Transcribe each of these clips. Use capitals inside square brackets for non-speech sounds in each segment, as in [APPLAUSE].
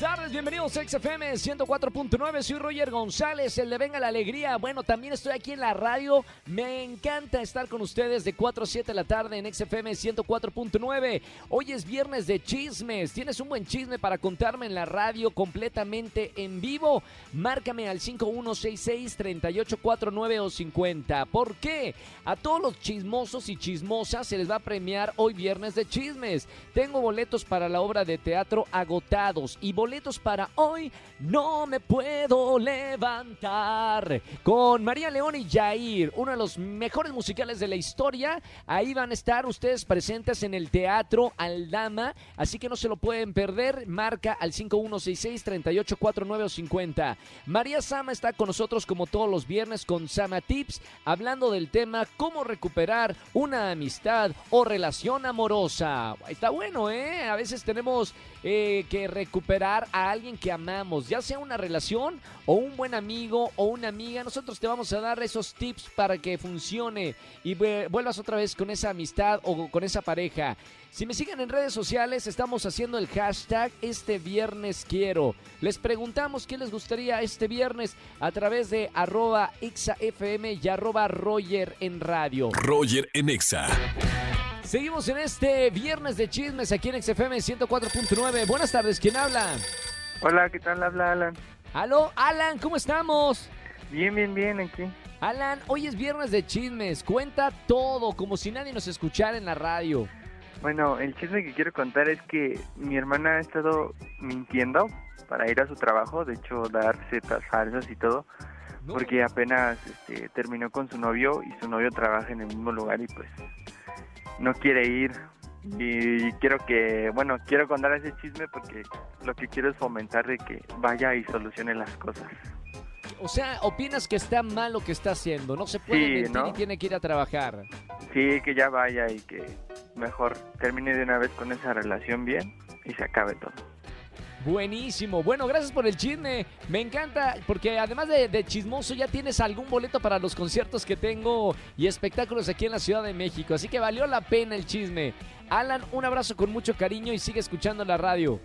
Buenas tardes, bienvenidos a XFM 104.9, soy Roger González, el de Venga la Alegría. Bueno, también estoy aquí en la radio, me encanta estar con ustedes de 4 a 7 de la tarde en XFM 104.9. Hoy es viernes de chismes, tienes un buen chisme para contarme en la radio completamente en vivo. Márcame al 5166-3849 o 50. ¿Por qué? A todos los chismosos y chismosas se les va a premiar hoy viernes de chismes. Tengo boletos para la obra de teatro agotados y boletos para hoy No me puedo levantar con María León y Jair, uno de los mejores musicales de la historia. Ahí van a estar ustedes presentes en el Teatro Aldama, así que no se lo pueden perder. Marca al 5166-384950. María Sama está con nosotros como todos los viernes con Sama Tips, hablando del tema cómo recuperar una amistad o relación amorosa. Está bueno, ¿eh? A veces tenemos eh, que recuperar a alguien que amamos, ya sea una relación o un buen amigo o una amiga. Nosotros te vamos a dar esos tips para que funcione y vuelvas otra vez con esa amistad o con esa pareja. Si me siguen en redes sociales, estamos haciendo el hashtag este viernes quiero. Les preguntamos qué les gustaría este viernes a través de arroba XAFM y arroba Roger en radio. Roger en Exa. Seguimos en este viernes de chismes aquí en XFM 104.9. Buenas tardes, ¿quién habla? Hola, ¿qué tal? Habla Alan. Aló, Alan, ¿cómo estamos? Bien, bien, bien, aquí. Alan, hoy es viernes de chismes. Cuenta todo, como si nadie nos escuchara en la radio. Bueno, el chisme que quiero contar es que mi hermana ha estado mintiendo para ir a su trabajo, de hecho dar setas falsas y todo, porque apenas este, terminó con su novio y su novio trabaja en el mismo lugar y pues no quiere ir. Y quiero que, bueno, quiero contar ese chisme porque lo que quiero es fomentar de que vaya y solucione las cosas. O sea, opinas que está mal lo que está haciendo, no se puede mentir y tiene que ir a trabajar. Sí, que ya vaya y que mejor termine de una vez con esa relación bien y se acabe todo. Buenísimo. Bueno, gracias por el chisme. Me encanta porque además de, chismoso ya tienes algún boleto para los conciertos que tengo y espectáculos aquí en la Ciudad de México. Así que valió la pena el chisme. Alan, un abrazo con mucho cariño y sigue escuchando la radio.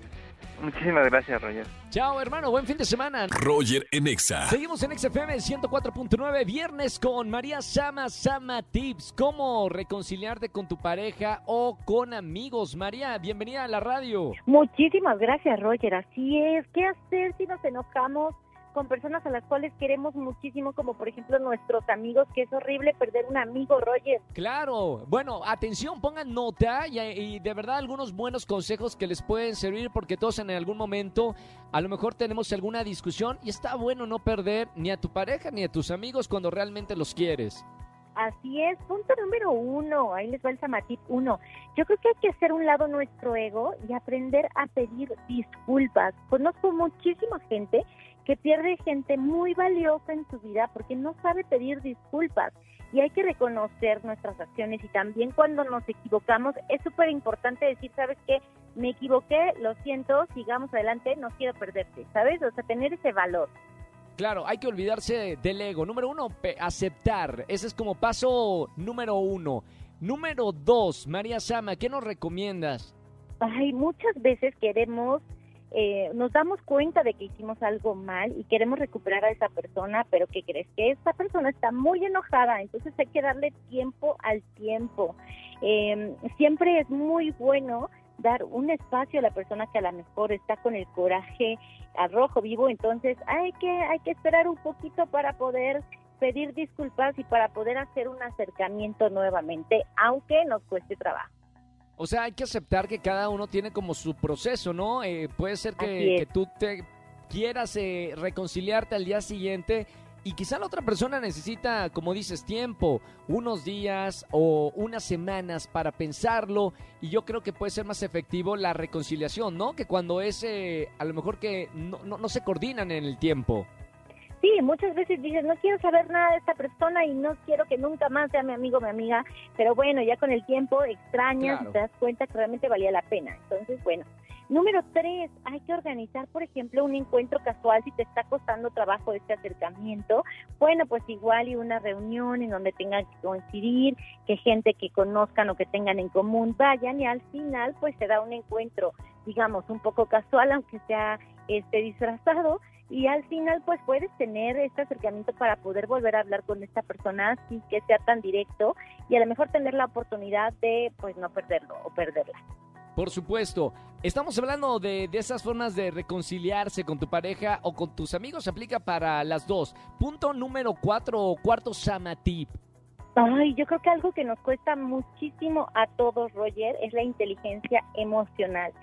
Muchísimas gracias, Roger. Chao, hermano. Buen fin de semana. Roger en Exa. Seguimos en XFM 104.9, viernes con María Sama Sama Tips. ¿Cómo reconciliarte con tu pareja o con amigos? María, bienvenida a la radio. Muchísimas gracias, Roger. Así es. ¿Qué hacer si nos enojamos? Con personas a las cuales queremos muchísimo, como por ejemplo nuestros amigos, que es horrible perder un amigo, Roger. Claro, bueno, atención, pongan nota y, de verdad algunos buenos consejos que les pueden servir porque todos en algún momento a lo mejor tenemos alguna discusión y está bueno no perder ni a tu pareja ni a tus amigos cuando realmente los quieres. Así es, punto número uno, ahí les va el Samatip uno. Yo creo que hay que hacer un lado nuestro ego y aprender a pedir disculpas. Conozco muchísima gente que pierde gente muy valiosa en su vida porque no sabe pedir disculpas y hay que reconocer nuestras acciones y también cuando nos equivocamos es súper importante decir, ¿sabes qué? Me equivoqué, lo siento, sigamos adelante, no quiero perderte, ¿sabes? O sea, tener ese valor. Claro, hay que olvidarse del ego. Número uno, aceptar. Ese es como paso número uno. Número dos, María Sama, ¿qué nos recomiendas? Ay, muchas veces queremos eh, nos damos cuenta de que hicimos algo mal y queremos recuperar a esa persona, pero ¿qué crees? Que esa persona está muy enojada, entonces hay que darle tiempo al tiempo. Em, siempre es muy bueno dar un espacio a la persona que a lo mejor está con el coraje a rojo vivo, entonces hay que, hay que esperar un poquito para poder pedir disculpas y para poder hacer un acercamiento nuevamente, aunque nos cueste trabajo. O sea, hay que aceptar que cada uno tiene como su proceso, ¿no? Eh, puede ser que, tú te quieras eh, reconciliarte al día siguiente y quizá la otra persona necesita, como dices, tiempo, unos días o unas semanas para pensarlo y yo creo que puede ser más efectivo la reconciliación, ¿no? Que cuando es eh, a lo mejor que no, no, no se coordinan en el tiempo. Sí, muchas veces dices, no quiero saber nada de esta persona y no quiero que nunca más sea mi amigo o mi amiga, pero bueno, ya con el tiempo extrañas y te das cuenta que realmente valía la pena. Entonces, bueno, Número tres, hay que organizar, por ejemplo, un encuentro casual si te está costando trabajo este acercamiento. Bueno, pues igual y una reunión en donde tengan que coincidir, que gente que conozcan o que tengan en común vayan y al final pues se da un encuentro, digamos, un poco casual, aunque sea este disfrazado y al final pues puedes tener este acercamiento para poder volver a hablar con esta persona sin que sea tan directo y a lo mejor tener la oportunidad de pues no perderlo o perderla. Por supuesto, estamos hablando de, de, esas formas de reconciliarse con tu pareja o con tus amigos, aplica para las dos. Punto número cuatro o cuarto Samatip. Ay, yo creo que algo que nos cuesta muchísimo a todos, Roger, es la inteligencia emocional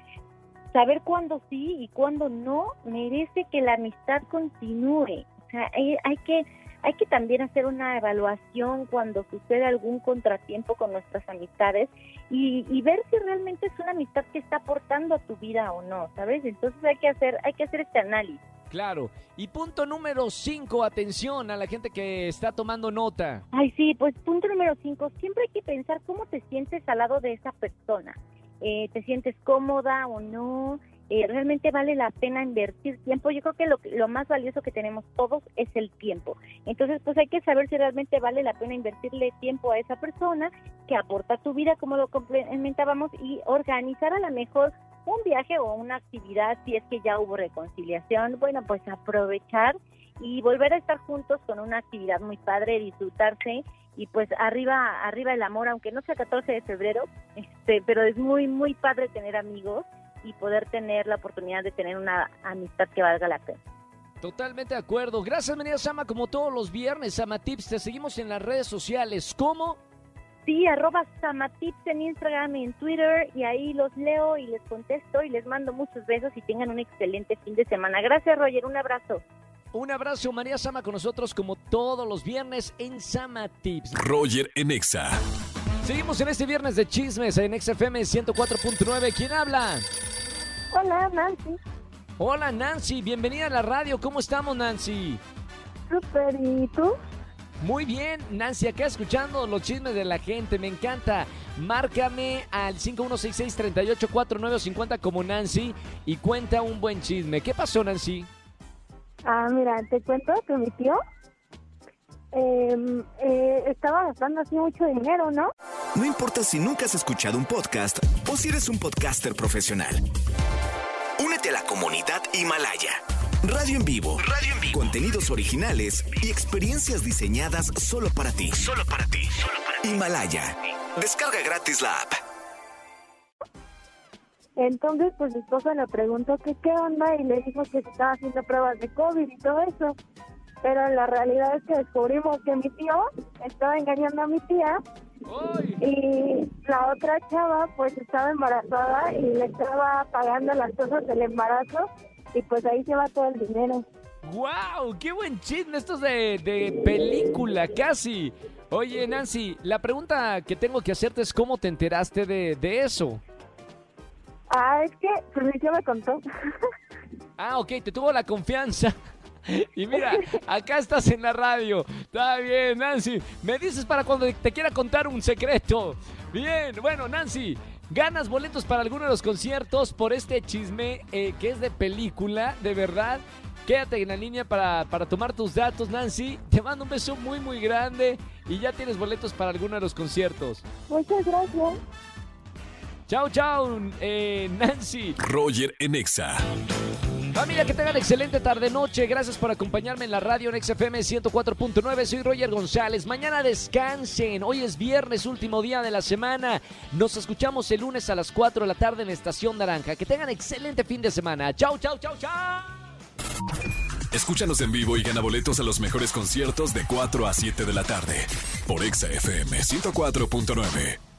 saber cuándo sí y cuándo no merece que la amistad continúe. O sea, hay, que hay que también hacer una evaluación cuando sucede algún contratiempo con nuestras amistades y, y, ver si realmente es una amistad que está aportando a tu vida o no, ¿sabes? Entonces hay que hacer hay que hacer este análisis. Claro. Y punto número cinco, atención a la gente que está tomando nota. Ay, sí, pues punto número cinco, siempre hay que pensar cómo te sientes al lado de esa persona. Eh, te sientes cómoda o no, eh, realmente vale la pena invertir tiempo. Yo creo que lo, lo, más valioso que tenemos todos es el tiempo. Entonces, pues hay que saber si realmente vale la pena invertirle tiempo a esa persona que aporta tu vida, como lo complementábamos, y organizar a lo mejor un viaje o una actividad si es que ya hubo reconciliación. Bueno, pues aprovechar y volver a estar juntos con una actividad muy padre, disfrutarse y pues arriba arriba el amor aunque no sea 14 de febrero este pero es muy muy padre tener amigos y poder tener la oportunidad de tener una amistad que valga la pena Totalmente de acuerdo. Gracias, María Sama, como todos los viernes, Sama Tips. Te seguimos en las redes sociales. ¿Cómo? Sí, arroba Samatips en Instagram y en Twitter y ahí los leo y les contesto y les mando muchos besos y tengan un excelente fin de semana. Gracias, Roger. Un abrazo. Un abrazo, María Sama, con nosotros como todos los viernes en Sama Tips. Roger en Exa. Seguimos en este viernes de chismes en XFM 104.9. ¿Quién habla? Hola, Nancy. Hola, Nancy. Bienvenida a la radio. ¿Cómo estamos, Nancy? Súper. ¿Y tú? Muy bien, Nancy, acá escuchando los chismes de la gente, me encanta. Márcame al 5166-384950 como Nancy y cuenta un buen chisme. ¿Qué pasó, Nancy? Ah, mira, te cuento que mi tío em, eh, estaba gastando así mucho dinero, ¿no? No importa si nunca has escuchado un podcast o si eres un podcaster profesional. Únete a la comunidad Himalaya. Radio en vivo. Radio en vivo. Contenidos originales y experiencias diseñadas solo para ti. Solo para ti. Solo para ti. Himalaya. Descarga gratis la app. Entonces, pues mi esposa le preguntó que qué onda y le dijo que se estaba haciendo pruebas de COVID y todo eso. Pero la realidad es que descubrimos que mi tío estaba engañando a mi tía y la otra chava pues estaba embarazada y le estaba pagando las cosas del embarazo y pues ahí se va todo el dinero. ¡Wow! ¡Qué buen chisme! Esto es de, de película, casi. Oye, Nancy, la pregunta que tengo que hacerte es cómo te enteraste de, de eso. Ah, es que pues mi tío me contó. Ah, ok, te tuvo la confianza. [LAUGHS] Y mira, acá estás en la radio. Está bien, Nancy. Me dices para cuando te quiera contar un secreto. Bien, bueno, Nancy, ganas boletos para alguno de los conciertos por este chisme eh, que es de película, de verdad. Quédate en la línea para, para tomar tus datos, Nancy. Te mando un beso muy, muy grande y ya tienes boletos para alguno de los conciertos. Muchas gracias. Chao, chao, eh, Nancy. Roger Enexa. Familia, que tengan excelente tarde-noche. Gracias por acompañarme en la radio en XFM 104.9. Soy Roger González. Mañana descansen. Hoy es viernes, último día de la semana. Nos escuchamos el lunes a las 4 de la tarde en Estación Naranja. Que tengan excelente fin de semana. Chao, chao, chao, chao. Escúchanos en vivo y gana boletos a los mejores conciertos de 4 a 7 de la tarde. Por XFM 104.9.